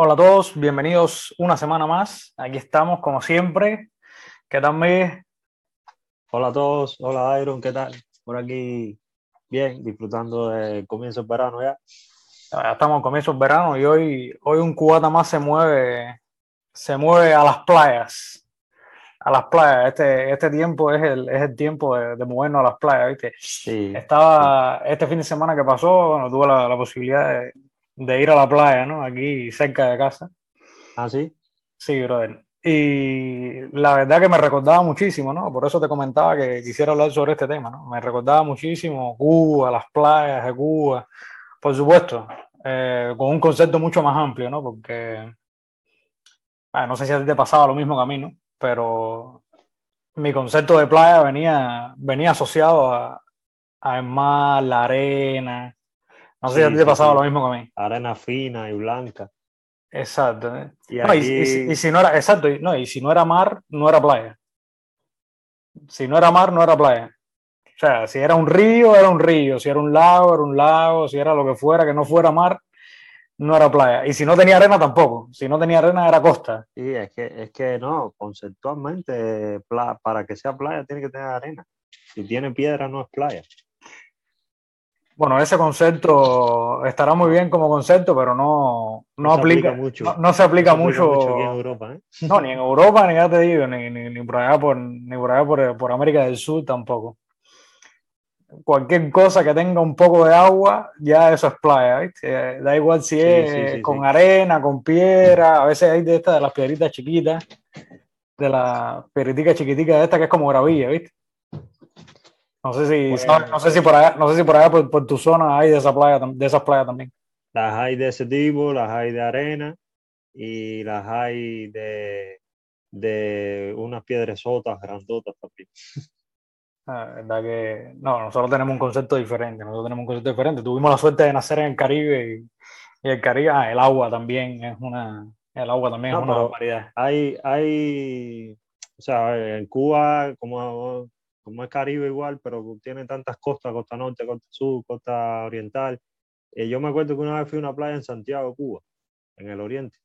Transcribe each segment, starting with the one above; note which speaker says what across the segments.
Speaker 1: Hola a todos, bienvenidos una semana más. Aquí estamos, como siempre. ¿Qué tal, Miguel?
Speaker 2: Hola a todos, hola Iron, ¿qué tal? Por aquí, bien, disfrutando del comienzo del verano ya.
Speaker 1: Ya estamos en comienzo del verano y hoy, hoy un cubata más se mueve, se mueve a las playas. A las playas. Este, este tiempo es el, es el tiempo de, de movernos a las playas, ¿viste?
Speaker 2: Sí,
Speaker 1: Estaba este fin de semana que pasó, bueno, tuve la, la posibilidad de, de ir a la playa, ¿no? Aquí cerca de casa.
Speaker 2: ¿Ah, sí?
Speaker 1: Sí, brother. Y la verdad que me recordaba muchísimo, ¿no? Por eso te comentaba que quisiera hablar sobre este tema, ¿no? Me recordaba muchísimo Cuba, las playas de Cuba, por supuesto, eh, con un concepto mucho más amplio, ¿no? Porque, ah, no sé si a ti te pasaba lo mismo que a mí, ¿no? Pero mi concepto de playa venía, venía asociado a, a el mar, la arena. No sé si a
Speaker 2: Sí,
Speaker 1: ti te pasaba
Speaker 2: sí.
Speaker 1: lo mismo que a mí.
Speaker 2: Arena fina y blanca.
Speaker 1: Exacto. ¿eh?
Speaker 2: Y
Speaker 1: No, y, y
Speaker 2: aquí,
Speaker 1: si- y si no era, exacto, y, no, y si no era mar, no era playa. Si no era mar, no era playa. O sea, si era un río, era un río. Si era un lago, era un lago. Si era lo que fuera, que no fuera mar, no era playa. Y si no tenía arena, tampoco. Si no tenía arena, era costa.
Speaker 2: sí, es que, es que no, conceptualmente, para que sea playa tiene que tener arena. Si tiene piedra no es playa.
Speaker 1: Bueno, ese concepto estará muy bien como concepto, pero no, no,
Speaker 2: No aplica
Speaker 1: aplica,
Speaker 2: mucho.
Speaker 1: no, no se aplica
Speaker 2: No se aplica
Speaker 1: mucho.
Speaker 2: en Europa, ¿eh?
Speaker 1: No, ni en Europa, ni ya te digo, ni, ni, ni por allá, por, ni por, allá por, por América del Sur tampoco. Cualquier cosa que tenga un poco de agua, ya eso es playa, ¿viste? Eh, Da igual si
Speaker 2: Sí,
Speaker 1: es
Speaker 2: sí, sí,
Speaker 1: con arena, con piedra, a veces hay de estas, de las piedritas chiquitas, de las piedritas chiquiticas de estas que es como gravilla, ¿viste? No sé si,
Speaker 2: Pues-
Speaker 1: sabes- no sé si por allá, no sé si por allá por, por tu zona hay de esa playa, de esas playas también.
Speaker 2: Las hay de ese tipo, las hay de arena y las hay de, de unas piedresotas grandotas también.
Speaker 1: La verdad que no, nosotros tenemos un concepto diferente, nosotros tenemos un concepto diferente. Tuvimos la suerte de nacer en el Caribe y, y el Caribe, ah, el agua también es una, el agua también
Speaker 2: No,
Speaker 1: es una barbaridad.
Speaker 2: Hay, hay, o sea, en Cuba, como, como es Caribe igual, pero tiene tantas costas, costa norte, costa sur, costa oriental. Eh, yo me acuerdo que una vez fui a una playa en Santiago, Cuba, en el oriente.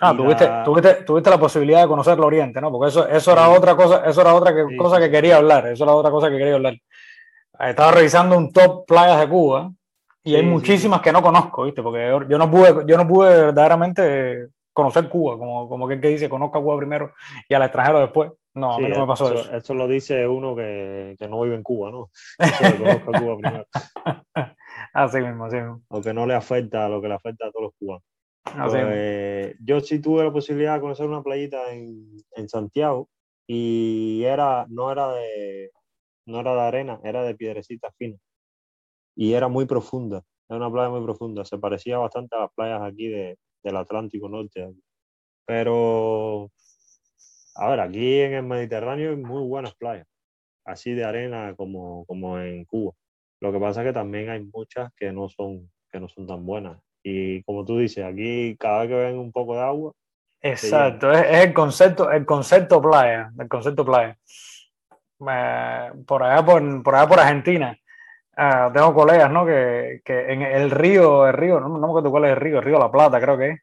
Speaker 1: Ah, tuviste,
Speaker 2: la-
Speaker 1: tuviste, tuviste la posibilidad de conocer el Oriente, ¿no? Porque eso, eso era
Speaker 2: Sí.
Speaker 1: otra cosa, eso era otra que,
Speaker 2: Sí,
Speaker 1: cosa que quería hablar, eso era otra cosa que quería hablar. Estaba revisando un top playas de Cuba y hay
Speaker 2: Sí, sí,
Speaker 1: muchísimas que no conozco, ¿viste? Porque yo no pude, yo no pude verdaderamente conocer Cuba, como, como que, que dice, conozca Cuba primero y al extranjero después. No, a
Speaker 2: Sí,
Speaker 1: mí no me pasó
Speaker 2: eso,
Speaker 1: eso.
Speaker 2: eso lo dice uno que, que no vive en Cuba, ¿no? Eso de conozco a Cuba primero.
Speaker 1: Así mismo, así mismo.
Speaker 2: O que no le afecta a lo que le afecta a todos los cubanos.
Speaker 1: Así mismo.
Speaker 2: Pues, yo sí tuve la posibilidad de conocer una playita en, en Santiago y era, no era de, no era de arena, era de piedrecitas finas. Y era muy profunda, era una playa muy profunda. Se parecía bastante a las playas aquí de, del Atlántico Norte. Pero, a ver, aquí en el Mediterráneo hay muy buenas playas, así de arena como, como en Cuba. Lo que pasa es que también hay muchas que no son, que no son tan buenas. Y como tú dices, aquí cada vez que ven un poco de agua,
Speaker 1: Exacto, es, es el concepto, el concepto playa, el concepto playa. Eh, por allá por, por allá por Argentina, ah, tengo colegas, ¿no? Que, que en el río, el río, no, no me acuerdo cuál es el río, el río La Plata, creo que es.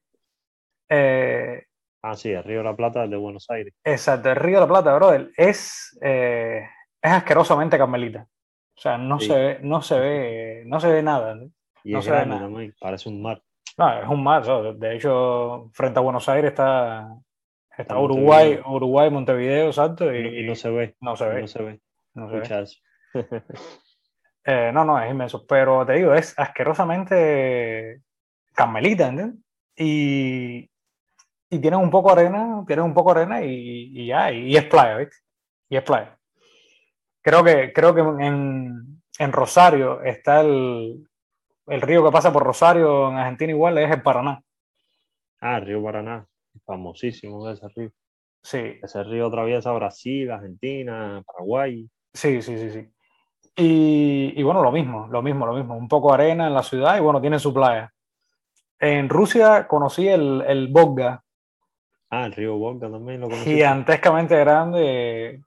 Speaker 1: Eh,
Speaker 2: ah, sí, el Río de la Plata es de Buenos Aires.
Speaker 1: exacto, el río La Plata, brother, es, eh, es asquerosamente carmelita. O sea, no
Speaker 2: Sí.
Speaker 1: se ve, no se ve, no se ve nada. ¿no?
Speaker 2: Y
Speaker 1: No
Speaker 2: es
Speaker 1: se ve nada.
Speaker 2: también, parece un mar.
Speaker 1: No, es un mar. De hecho, frente a Buenos Aires está, está
Speaker 2: Está
Speaker 1: Uruguay,
Speaker 2: Montevideo.
Speaker 1: Uruguay, Montevideo, exacto,
Speaker 2: Y,
Speaker 1: y,
Speaker 2: no- se ve,
Speaker 1: no se ve,
Speaker 2: no se ve.
Speaker 1: no se ve. Eh, no, no, es inmenso, pero te digo, es asquerosamente carmelita, ¿entiendes? Y, y tienen un poco de arena, tienen un poco de arena y, y ya, y, es playa, ¿viste? Y es playa. Creo que, creo que en, en Rosario está el, el río que pasa por Rosario en Argentina igual, es el Paraná.
Speaker 2: Ah, el Río Paraná, famosísimo ese río.
Speaker 1: Sí,
Speaker 2: Ese río atraviesa Brasil, Argentina, Paraguay.
Speaker 1: Sí, sí, sí, sí. Y, y bueno, lo mismo, lo mismo, lo mismo. Un poco de arena en la ciudad y bueno, tiene su playa. En Rusia conocí el, el Volga,
Speaker 2: Ah, el río Volga también lo conocí.
Speaker 1: gigantescamente grande.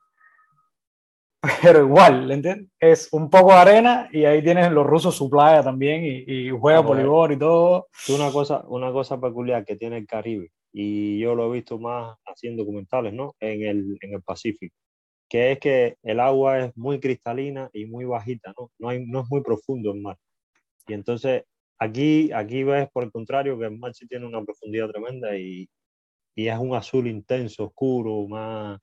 Speaker 1: pero igual, ¿entiendes? Es un poco de arena y ahí tienes los rusos su playa también y, y juega voleibol y todo.
Speaker 2: Una cosa, una cosa peculiar que tiene el Caribe, y yo lo he visto más haciendo documentales, ¿no? En el, en el Pacífico, que es que el agua es muy cristalina y muy bajita, ¿no? No, hay, no es muy profundo el mar. Y entonces aquí, aquí ves, por el contrario, que el mar sí tiene una profundidad tremenda y, y es un azul intenso, oscuro, más...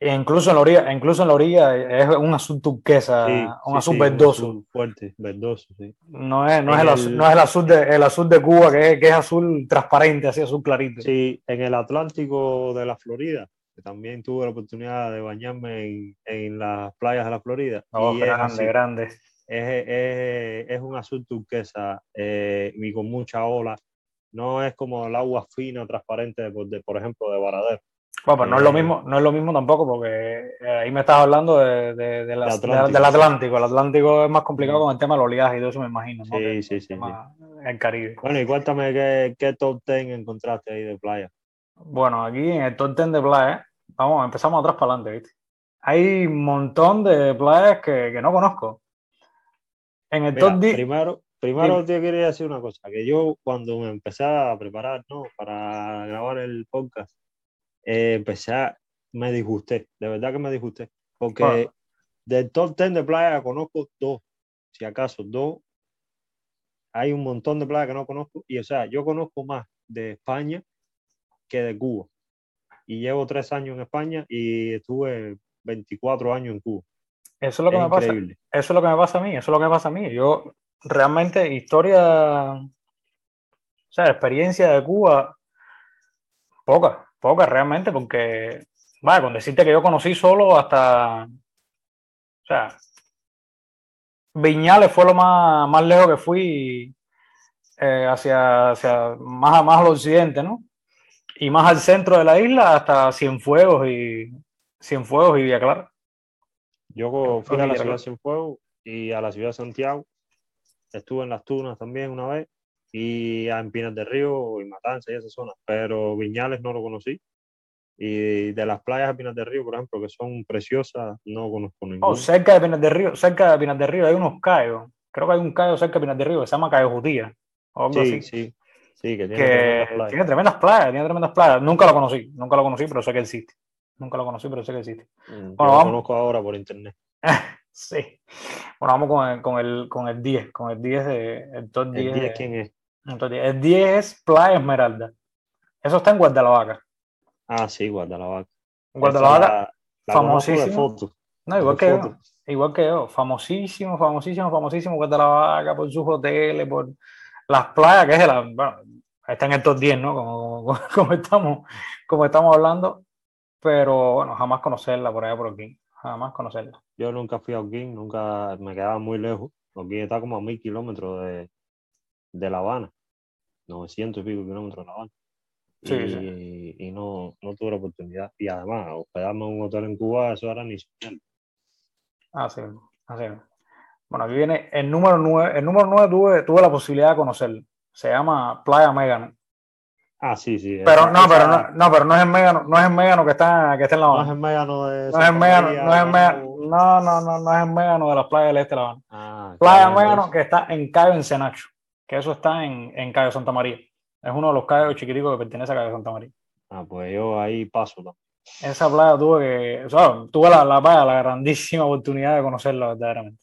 Speaker 1: E incluso en la orilla, incluso en la orilla es un azul turquesa,
Speaker 2: Sí,
Speaker 1: un
Speaker 2: sí,
Speaker 1: azul
Speaker 2: sí,
Speaker 1: verdoso.
Speaker 2: azul fuerte, verdoso, sí.
Speaker 1: No es, no, es el azul, no es el azul de, el azul de Cuba, que es, que es azul transparente, así azul clarito.
Speaker 2: Sí, en el Atlántico de la Florida, que también tuve la oportunidad de bañarme en, en las playas de la Florida.
Speaker 1: Oh,
Speaker 2: y es,
Speaker 1: grande,
Speaker 2: así,
Speaker 1: grande.
Speaker 2: es, es- es un azul turquesa eh, y con mucha ola. No es como el agua fina, transparente, de, por- de, por ejemplo, de Varadero.
Speaker 1: Bueno, pues no es lo
Speaker 2: Eh,
Speaker 1: mismo, no es lo mismo tampoco, porque eh, ahí me estás hablando de, de- de las-
Speaker 2: De
Speaker 1: de-
Speaker 2: Atlántico,
Speaker 1: del
Speaker 2: sí.
Speaker 1: Atlántico. El Atlántico es más complicado
Speaker 2: Mm.
Speaker 1: con el tema del oleaje y todo eso, me imagino. ¿no?
Speaker 2: Sí,
Speaker 1: Que
Speaker 2: sí,
Speaker 1: el
Speaker 2: sí,
Speaker 1: tema- El Caribe.
Speaker 2: Bueno, y cuéntame qué, qué top 10 encontraste ahí de playa.
Speaker 1: Bueno, aquí en el top 10 de playas, vamos, empezamos atrás para adelante, ¿viste? Hay un montón de playas que, que no conozco. En el
Speaker 2: Mira,
Speaker 1: top 10,
Speaker 2: primero, primero
Speaker 1: Dime.
Speaker 2: te quería decir una cosa, que yo cuando me empecé a preparar, ¿no? Para grabar el podcast, eh, empecé a, me disgusté, de verdad que me disgusté, porque
Speaker 1: Bueno.
Speaker 2: del top 10 de playa conozco dos, si acaso dos, hay un montón de playas que no conozco, y o sea, yo conozco más de España que de Cuba, y llevo tres años en España y estuve 24 años en Cuba,
Speaker 1: eso es lo que
Speaker 2: es
Speaker 1: me pasa. Eso es lo que me pasa a mí, eso es lo que me pasa a mí. Yo realmente historia, o sea, experiencia de Cuba, poca, poca realmente, porque, vaya, con decirte que yo conocí solo hasta, o sea, Viñales fue lo más, más lejos que fui eh, hacia, hacia más, más al occidente, ¿no? Y más al centro de la isla hasta Cienfuegos y Cienfuegos y Villa Clara.
Speaker 2: Yo fui a la ciudad de Cienfuegos y a la ciudad de Santiago. Estuve en Las Tunas también una vez y en Pinas del Río y Matanza y esa zona, pero Viñales no lo conocí. Y de las playas de Pinas del Río, por ejemplo, que son preciosas, no conozco
Speaker 1: Oh,
Speaker 2: ninguna.
Speaker 1: cerca de Pinas del Río, cerca de Pinas del Río hay unos cayos. Creo que hay un cayo cerca de Pinas del Río que se llama Cayo Jutía o algo
Speaker 2: sí,
Speaker 1: así.
Speaker 2: sí, sí, que tiene
Speaker 1: que
Speaker 2: tremendas playas.
Speaker 1: tiene tremendas playas, tiene tremendas playas. Nunca lo conocí, nunca lo conocí, pero sé que existe. Nunca lo conocí, pero sé que existe.
Speaker 2: Mm,
Speaker 1: Bueno,
Speaker 2: Yo lo conozco ahora por internet.
Speaker 1: Sí. Bueno, vamos con el, con el, con el 10, con el 10 de, el top 10.
Speaker 2: ¿El 10
Speaker 1: de-
Speaker 2: quién es?
Speaker 1: el top 10. El 10 es Playa Esmeralda. Eso está en Guadalajara.
Speaker 2: Ah, sí, Guadalajara.
Speaker 1: Guadalajara, famosísimo. no, igual que yo. Igual que yo, famosísimo, famosísimo, famosísimo Guadalajara por sus hoteles, por las playas, que es la, bueno, está en el top 10, ¿no? Como, como, estamos, como estamos hablando, pero bueno, jamás conocerla por allá por aquí, jamás conocerla.
Speaker 2: Yo nunca fui a Holguín, nunca me quedaba muy lejos. Holguín está como a mil kilómetros de, de La Habana, 900 y pico kilómetros de La Habana.
Speaker 1: Sí,
Speaker 2: y,
Speaker 1: sí.
Speaker 2: y no, no tuve la oportunidad. Y además, hospedarme en un hotel en Cuba, eso era ni soñar.
Speaker 1: Así, así. Bueno, aquí viene el número 9. El número 9 tuve, tuve la posibilidad de conocerlo. Se llama Playa Mégano.
Speaker 2: Ah, sí, sí.
Speaker 1: Pero no, pero no, no, pero no es el Mégano, no es el Mégano que está, que está en La
Speaker 2: no
Speaker 1: Habana.
Speaker 2: es el Mégano de
Speaker 1: No es el
Speaker 2: María,
Speaker 1: no es el Mégano,
Speaker 2: no.
Speaker 1: no, no, no, no es el Mégano de las playas del este de La Habana.
Speaker 2: Ah,
Speaker 1: Playa
Speaker 2: entonces-
Speaker 1: que está en Cayo Encenacho, que eso está en, en Cayo Santa María. Es uno de los cayos chiquiticos que pertenece a Cayo Santa María.
Speaker 2: Ah, pues yo ahí paso. ¿no?
Speaker 1: Esa playa tuve que, o sea, tuve la, la, playa, la grandísima oportunidad de conocerla verdaderamente.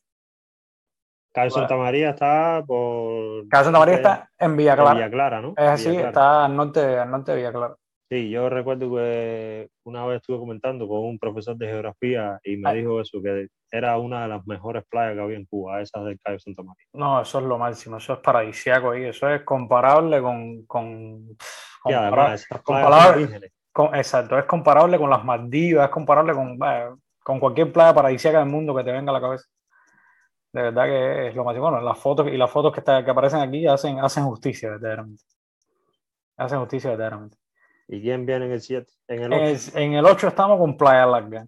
Speaker 2: Cayo. Santa María está por.
Speaker 1: Cayo Santa María está en Villa
Speaker 2: en
Speaker 1: Clara.
Speaker 2: Villa Clara, ¿no?
Speaker 1: Es así, está al norte, al norte de Villa Clara.
Speaker 2: Sí, yo recuerdo que una vez estuve comentando con un profesor de geografía y me dijo eso, que era una de las mejores playas que había en Cuba, esa del Cayo Santa María.
Speaker 1: No, eso es lo máximo, eso es paradisiaco ahí, eso es comparable con, con,
Speaker 2: Y
Speaker 1: compara-
Speaker 2: además, esas
Speaker 1: con
Speaker 2: playas
Speaker 1: con- exacto, es comparable con las Maldivas, es comparable con, vaya, con cualquier playa paradisíaca del mundo que te venga a la cabeza. De verdad que es lo máximo. Bueno, las fotos y las fotos que, está- que aparecen aquí hacen, hacen justicia, verdaderamente. Hacen justicia, verdaderamente.
Speaker 2: ¿Y quién viene en el 7? En el
Speaker 1: En
Speaker 2: 8.
Speaker 1: el, en el 8 estamos con Playa Larga.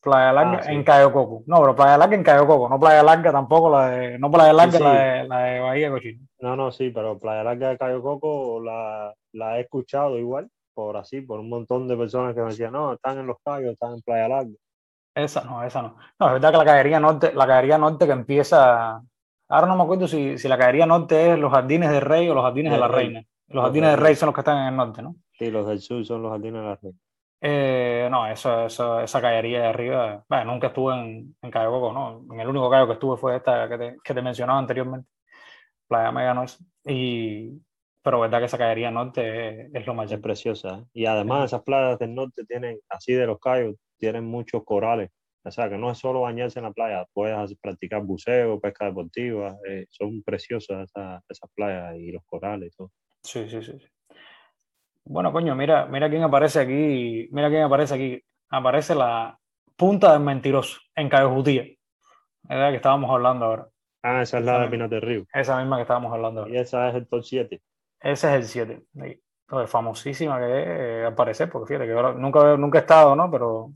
Speaker 1: Playa Larga
Speaker 2: Ah, sí.
Speaker 1: en Cayo Coco. No, pero Playa Larga en Cayo Coco, no Playa Larga tampoco, la de, no Playa Larga,
Speaker 2: sí.
Speaker 1: La, de, la de Bahía Cochino.
Speaker 2: No, no, sí, pero Playa Larga de Cayo Coco la, la he escuchado igual, por así, por un montón de personas que me decían, no, están en Los Cayos, están en Playa Larga.
Speaker 1: Esa no, esa no. No, es verdad que la caería norte, la caería norte que empieza. Ahora no me acuerdo si, si la caería norte es los jardines del rey o los jardines de, la
Speaker 2: rey.
Speaker 1: reina. Los jardines del rey son los que están en el norte, ¿no?
Speaker 2: Sí, los del sur son los jardines de la reina.
Speaker 1: Eh, no, eso, eso, esa caería de arriba. Bueno, nunca estuve en, en Cayo Coco, ¿no? En el único Cayo que estuve fue esta que te, que te mencionaba anteriormente, Playa Mega Noise. Y, pero verdad que esa caería norte es, es lo más
Speaker 2: Es preciosa. ¿eh? Y además esas playas del norte tienen, así de los cayos, tienen muchos corales. O sea, que no es solo bañarse en la playa, puedes practicar buceo, pesca deportiva. eh, son preciosas esas, esas playas y los corales y todo.
Speaker 1: Sí, sí, sí. Bueno, coño, mira, mira quién aparece aquí. Mira quién aparece aquí. Aparece la punta del mentiroso en Cayo Jutía. Es la que estábamos hablando ahora.
Speaker 2: Ah, esa es la
Speaker 1: Esa
Speaker 2: de. Pinas del Río.
Speaker 1: Esa misma que estábamos hablando ahora.
Speaker 2: Y esa es el top 7.
Speaker 1: Ese es el 7. Ahí. Lo de famosísima que es, eh, al parecer, porque fíjate que nunca, nunca he estado, ¿no? Pero,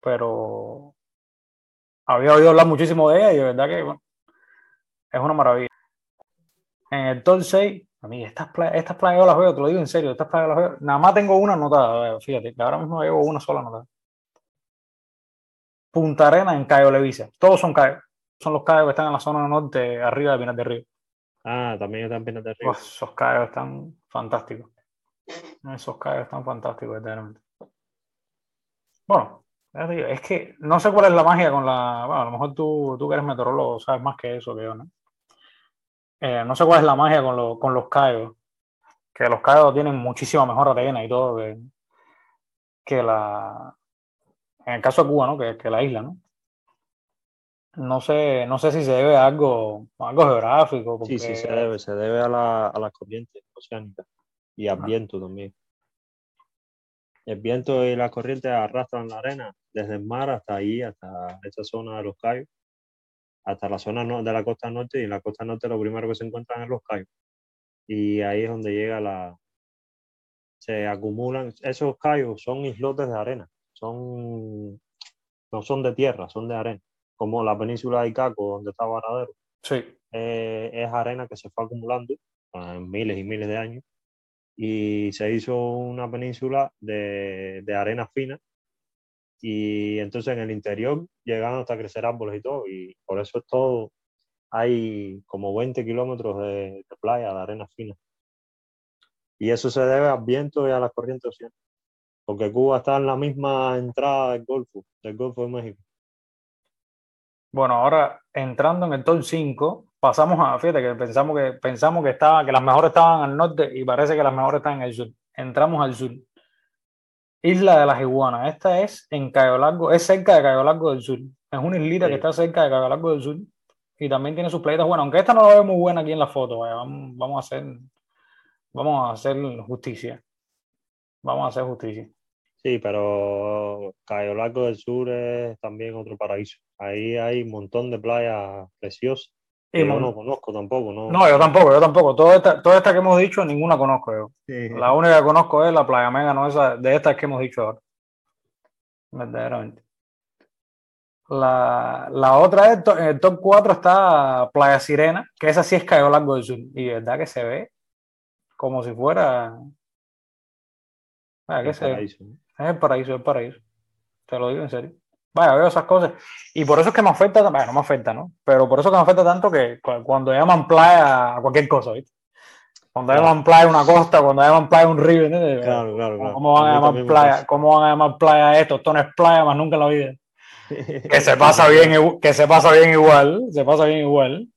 Speaker 1: pero había oído hablar muchísimo de ella y de verdad que bueno, es una maravilla. En el top 6, a mí estas playas, estas playas yo las veo, te lo digo en serio, estas playas las veo. Nada más tengo una anotada, fíjate, ahora mismo llevo una sola anotada. Punta Arena en Cayo Levisa. Todos son cayos. Son los cayos que están en la zona norte, arriba de Pinar del Río.
Speaker 2: Ah, también está en Pinas del Río.
Speaker 1: Uf, esos callos están fantásticos. Esos callos están fantásticos, verdaderamente. Bueno, es que no sé cuál es la magia con la. Bueno, a lo mejor tú, tú que eres meteorólogo sabes más que eso que yo, ¿no? Eh, no sé cuál es la magia con, lo- con los callos. Que los callos tienen muchísima mejor arena y todo que, que la. En el caso de Cuba, ¿no? Que, que la isla, ¿no? No sé, no sé si se debe a algo, a algo geográfico.
Speaker 2: Sí, sí,
Speaker 1: porque-
Speaker 2: se debe, se debe a la, a las corrientes oceánicas y al
Speaker 1: Ah.
Speaker 2: viento también. El viento y la corriente arrastran la arena desde el mar hasta ahí, hasta esa zona de los cayos, hasta la zona de la costa norte y en la costa norte lo primero que se encuentran es los cayos. Y ahí es donde llega la... Se acumulan, esos cayos son islotes de arena, son, no son de tierra, son de arena, como la península de Icaco, donde está Varadero
Speaker 1: Sí,
Speaker 2: eh, es arena que se fue acumulando en miles y miles de años. Y se hizo una península de, de arena fina. Y entonces en el interior llegaron hasta crecer árboles y todo y por eso es todo hay como 20 kilómetros de, de playa de arena fina. Y eso se debe al viento y a las corrientes oceánicas porque Cuba está en la misma entrada del Golfo del Golfo de México
Speaker 1: Bueno, ahora entrando en el top 5, pasamos a, fíjate que pensamos que pensamos que estaba, que las mejores estaban al norte y parece que las mejores están en el sur. Entramos al sur. Isla de las Iguanas. Esta es en Cayo Largo, es cerca de Cayo Largo del Sur. Es una islita que está cerca de Cayo Largo del Sur y también tiene sus playitas buenas, aunque esta no la veo muy buena aquí en la foto. vaya, Vamos, vamos a hacer, vamos a hacer justicia. Vamos a hacer justicia.
Speaker 2: Sí, pero Cayo Largo del Sur es también otro paraíso. Ahí hay un montón de playas preciosas
Speaker 1: Y
Speaker 2: yo no conozco tampoco, ¿no?
Speaker 1: no, yo tampoco, yo tampoco. Todas estas toda esta que hemos dicho, ninguna conozco yo.
Speaker 2: Sí.
Speaker 1: La única que conozco es la Playa Mega, no esa, de estas que hemos dicho ahora. Verdaderamente. La, la otra es, en el top 4 está Playa Sirena, que esa sí es Cayo Largo del Sur. Y verdad que se ve como si fuera. Es el paraíso, es el paraíso. Te lo digo en serio. Vaya, veo esas cosas. Y por eso es que me afecta, bueno, no me afecta, ¿no? Pero por eso que me afecta tanto que cu- cuando llaman playa a cualquier cosa, ¿viste? Cuando
Speaker 2: Claro.
Speaker 1: llaman playa a una costa, cuando llaman playa a un río, ¿entiendes?
Speaker 2: Claro, claro, claro.
Speaker 1: ¿Cómo van a llamar playa? ¿Cómo van a llamar playa esto? Esto no es playa más nunca en la vida. Que se pasa bien, que se pasa bien igual, se pasa bien igual.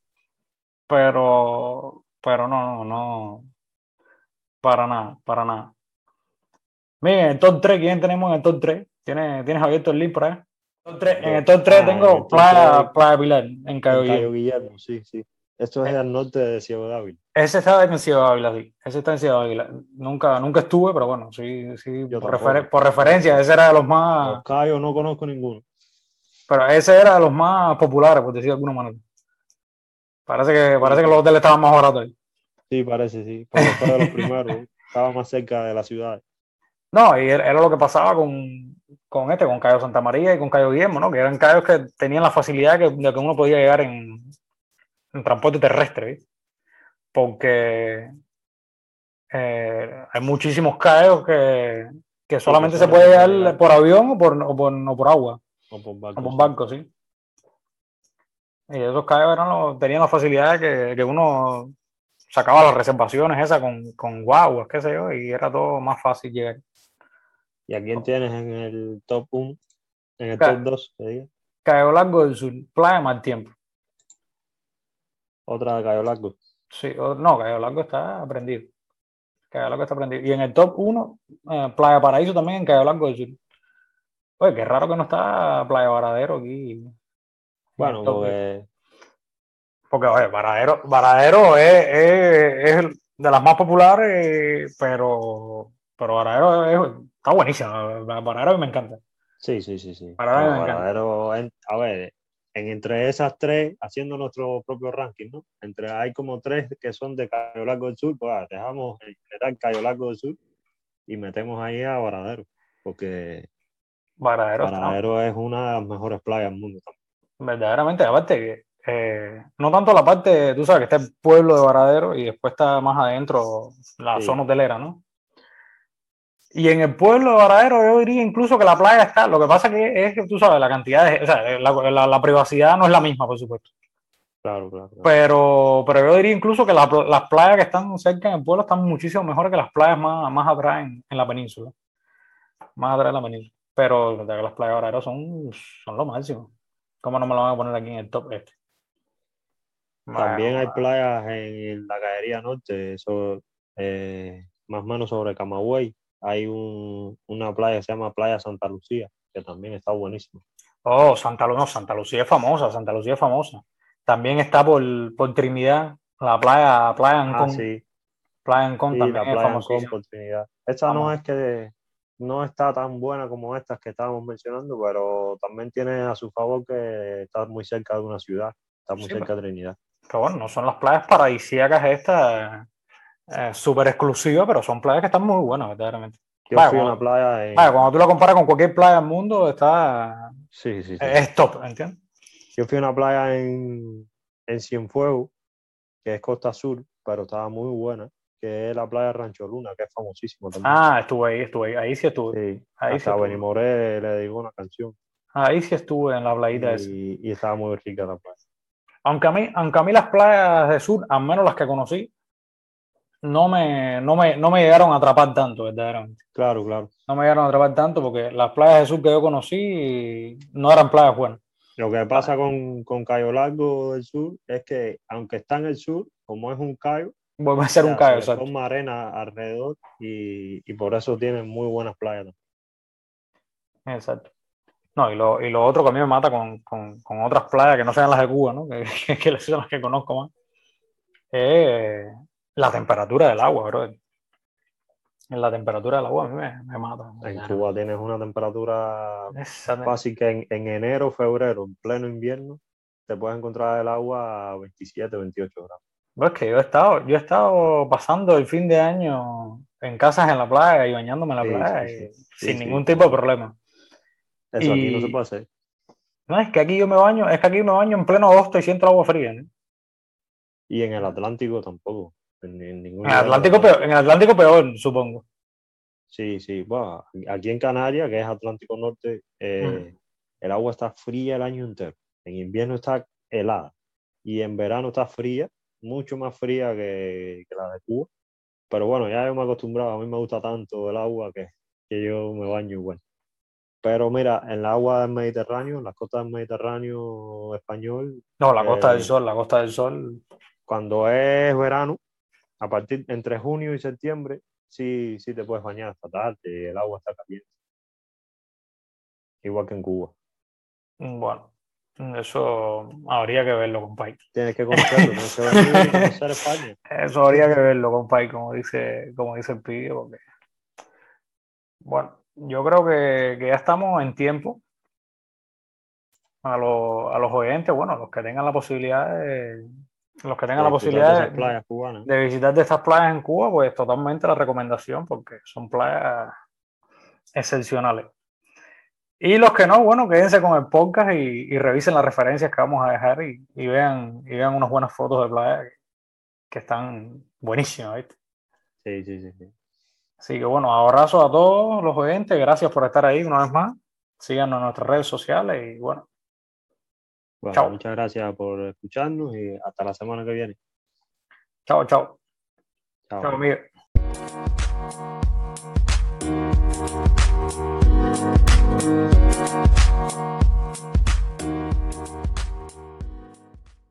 Speaker 1: Pero, pero no, no, no. Para nada, para nada. Miren, el top 3, ¿quién tenemos en el top 3? ¿Tienes, ¿tienes abierto el link por ahí? Top 3, en el top 3
Speaker 2: Ah, en el
Speaker 1: tengo Playa. Playa Pilar, en Cayo
Speaker 2: En Cayo
Speaker 1: Guillermo.
Speaker 2: Guillermo, sí, sí. Esto es
Speaker 1: Eh.
Speaker 2: al norte de Ciego de Ávila.
Speaker 1: Ese está en Ciudad Ávila, sí. Ese está en Ciudad Ávila. Nunca, nunca estuve, pero bueno, sí, sí, por,
Speaker 2: tampoco.
Speaker 1: refer- por referencia, ese era de los más,
Speaker 2: Los Cayos no conozco ninguno.
Speaker 1: pero ese era de los más populares, por decir de alguna manera. Parece que, parece que los hoteles estaban más baratos ahí.
Speaker 2: Sí, parece, sí. Porque fue de los primeros. Estaba más cerca de la ciudad.
Speaker 1: No, y era, lo que pasaba con, con este, con Cayo Santa María y con Cayo Guillermo, ¿no? Que eran cayos que tenían la facilidad que, de que uno podía llegar en, en transporte terrestre. Porque eh, hay muchísimos cayos que, que solamente se puede llegar por avión o por, o por, o por agua.
Speaker 2: O por barco. sí.
Speaker 1: barco, sí. Y esos cayos eran los- tenían la facilidad de que, que uno sacaba las reservaciones esas con, con guaguas, qué sé yo, y era todo más fácil llegar.
Speaker 2: ¿Y a quién tienes en el top 1? En el top 2, te digo.
Speaker 1: Cayo Largo del Sur, Playa Mal Tiempo.
Speaker 2: Otra de Cayo Largo.
Speaker 1: Sí, o- no, Cayo Largo está prendido. Cayo Largo está prendido. Y en el top 1, Playa Paraíso también en Cayo Largo del Sur. Oye, qué raro que no está Playa Varadero aquí.
Speaker 2: Bueno, porque
Speaker 1: Porque, oye, Varadero, Varadero es, es- de las más populares, pero, pero Varadero es- está buenísimo. Varadero me encanta.
Speaker 2: sí, sí, sí, sí.
Speaker 1: Varadero
Speaker 2: No,
Speaker 1: me encanta.
Speaker 2: Varadero, en- a ver, en entre esas tres, haciendo nuestro propio ranking, ¿no? Entre hay como tres que son de Cayo Largo del Sur, pues ah, dejamos en general Cayo Largo del Sur y metemos ahí a Varadero, porque
Speaker 1: Varadero
Speaker 2: Varadero es una de las mejores playas del mundo también.
Speaker 1: verdaderamente. Aparte, que, eh, no tanto la parte, tú sabes que está el pueblo de Varadero y después está más adentro la
Speaker 2: Sí.
Speaker 1: zona hotelera, ¿no? Y en el pueblo de Varadero yo diría incluso que la playa está. Lo que pasa que es que tú sabes, la cantidad de, o sea, la, la- la privacidad no es la misma, por supuesto.
Speaker 2: Claro, claro. claro.
Speaker 1: Pero, pero yo diría incluso que la- las playas que están cerca en el pueblo están muchísimo mejores que las playas más, más atrás en, en la península. Más atrás en la península. Pero que las playas de Varadero son, son lo máximo. ¿Cómo no me lo van a poner aquí en el top este?
Speaker 2: También hay playas en la Caería Norte, eso, eh, más o menos sobre Camagüey. Hay un- una playa que se llama Playa Santa Lucía, que también está buenísima.
Speaker 1: Oh, Santa, Lu- no, Santa Lucía es famosa, Santa Lucía es famosa. También está por, por Trinidad, la playa, playa
Speaker 2: Ah,
Speaker 1: Ancón.
Speaker 2: sí,
Speaker 1: Playa Ancón
Speaker 2: sí,
Speaker 1: también
Speaker 2: la
Speaker 1: es
Speaker 2: playa Ancón
Speaker 1: famosísima.
Speaker 2: por Trinidad. Esta no
Speaker 1: Vamos.
Speaker 2: es que no está tan buena como estas que estábamos mencionando, pero también tiene a su favor que está muy cerca de una ciudad, está muy
Speaker 1: Sí,
Speaker 2: cerca de Trinidad.
Speaker 1: Pero bueno, no son las playas paradisíacas estas, eh, súper exclusivas, pero son playas que están muy buenas, verdaderamente.
Speaker 2: Yo
Speaker 1: Vaya,
Speaker 2: fui a
Speaker 1: cuando-
Speaker 2: una playa en...
Speaker 1: Vaya, cuando tú la comparas con cualquier playa del mundo, está,
Speaker 2: Sí, sí, sí.
Speaker 1: es top, ¿entiendes?
Speaker 2: Yo fui a una playa en, en Cienfuegos, que es Costa Sur, pero estaba muy buena, que es la playa Rancho Luna, que es famosísima también.
Speaker 1: Ah, estuve ahí, estuve ahí, ahí sí estuve.
Speaker 2: sí,
Speaker 1: ahí sí
Speaker 2: hasta
Speaker 1: estuve.
Speaker 2: Benny Moré le dedicó una canción
Speaker 1: Ahí sí estuve en la playita esa.
Speaker 2: y, y estaba muy rica la playa.
Speaker 1: Aunque a mí, aunque a mí las playas de sur, al menos las que conocí, no me, no me, no me llegaron a atrapar tanto, verdaderamente.
Speaker 2: Claro, claro.
Speaker 1: No me llegaron a atrapar tanto porque las playas de sur que yo conocí no eran playas buenas.
Speaker 2: Lo que pasa con, con Cayo Largo del Sur es que, aunque está en el sur, como es un callo,
Speaker 1: Vuelve a ser un
Speaker 2: le
Speaker 1: exacto.
Speaker 2: forma arena alrededor y, y por eso tienen muy buenas playas.
Speaker 1: Exacto. No, y lo, y lo otro que a mí me mata con, con, con otras playas que no sean las de Cuba, ¿no? Que, que, que son las que conozco más, la temperatura del agua, bro. La temperatura del agua a mí me, me mata.
Speaker 2: En Cuba tienes una temperatura fácil que en, en enero, febrero, en pleno invierno, te puedes encontrar el agua a 27, 28 grados.
Speaker 1: Pues que yo he estado, yo he estado pasando el fin de año en casas en la playa y bañándome en la
Speaker 2: Sí,
Speaker 1: playa
Speaker 2: sí,
Speaker 1: y sin ningún tipo de problema.
Speaker 2: Eso aquí no
Speaker 1: Y-
Speaker 2: se puede hacer.
Speaker 1: No, es que aquí yo me baño, es que aquí me baño en pleno agosto y siento agua fría, ¿no?
Speaker 2: Y en el Atlántico tampoco. En, en ningún
Speaker 1: En
Speaker 2: lugar
Speaker 1: Atlántico peor, en Atlántico peor, supongo.
Speaker 2: Sí, sí. Bueno, aquí en Canarias, que es Atlántico Norte, eh, el agua está fría el año entero. En invierno está helada. Y en verano está fría, mucho más fría que, que la de Cuba. Pero bueno, ya yo me he acostumbrado. A mí me gusta tanto el agua que, que yo me baño igual. Pero mira, en el agua del Mediterráneo, en las costas del Mediterráneo español,
Speaker 1: No, la Costa
Speaker 2: Eh,
Speaker 1: del Sol, la Costa del Sol.
Speaker 2: cuando es verano, a partir entre junio y septiembre, sí, sí te puedes bañar hasta tarde, el agua está caliente. Igual que en Cuba.
Speaker 1: Bueno, eso habría que verlo, compadre.
Speaker 2: Tienes que conocerlo, tienes que conocer España.
Speaker 1: Eso habría que verlo, compadre, como dice, como dice el pibe, porque bueno, yo creo que, que ya estamos en tiempo. A, los- a los oyentes, bueno, los que tengan la posibilidad de, los que tengan la
Speaker 2: de
Speaker 1: posibilidad de,
Speaker 2: cubanas.
Speaker 1: de visitar de estas playas en Cuba, pues totalmente la recomendación, porque son playas excepcionales. Y los que no, bueno, quédense con el podcast y, y revisen las referencias que vamos a dejar y, y vean, y vean unas buenas fotos de playa que, que están buenísimas, ¿viste?
Speaker 2: Sí, sí, sí, sí.
Speaker 1: Así que bueno, abrazo a todos los oyentes, gracias por estar ahí una vez más. síganos en nuestras redes sociales y bueno.
Speaker 2: Bueno,
Speaker 1: Chao.
Speaker 2: muchas gracias por escucharnos y hasta la semana que viene.
Speaker 1: Chao, chao.
Speaker 2: Chao.
Speaker 1: Chao, Miguel.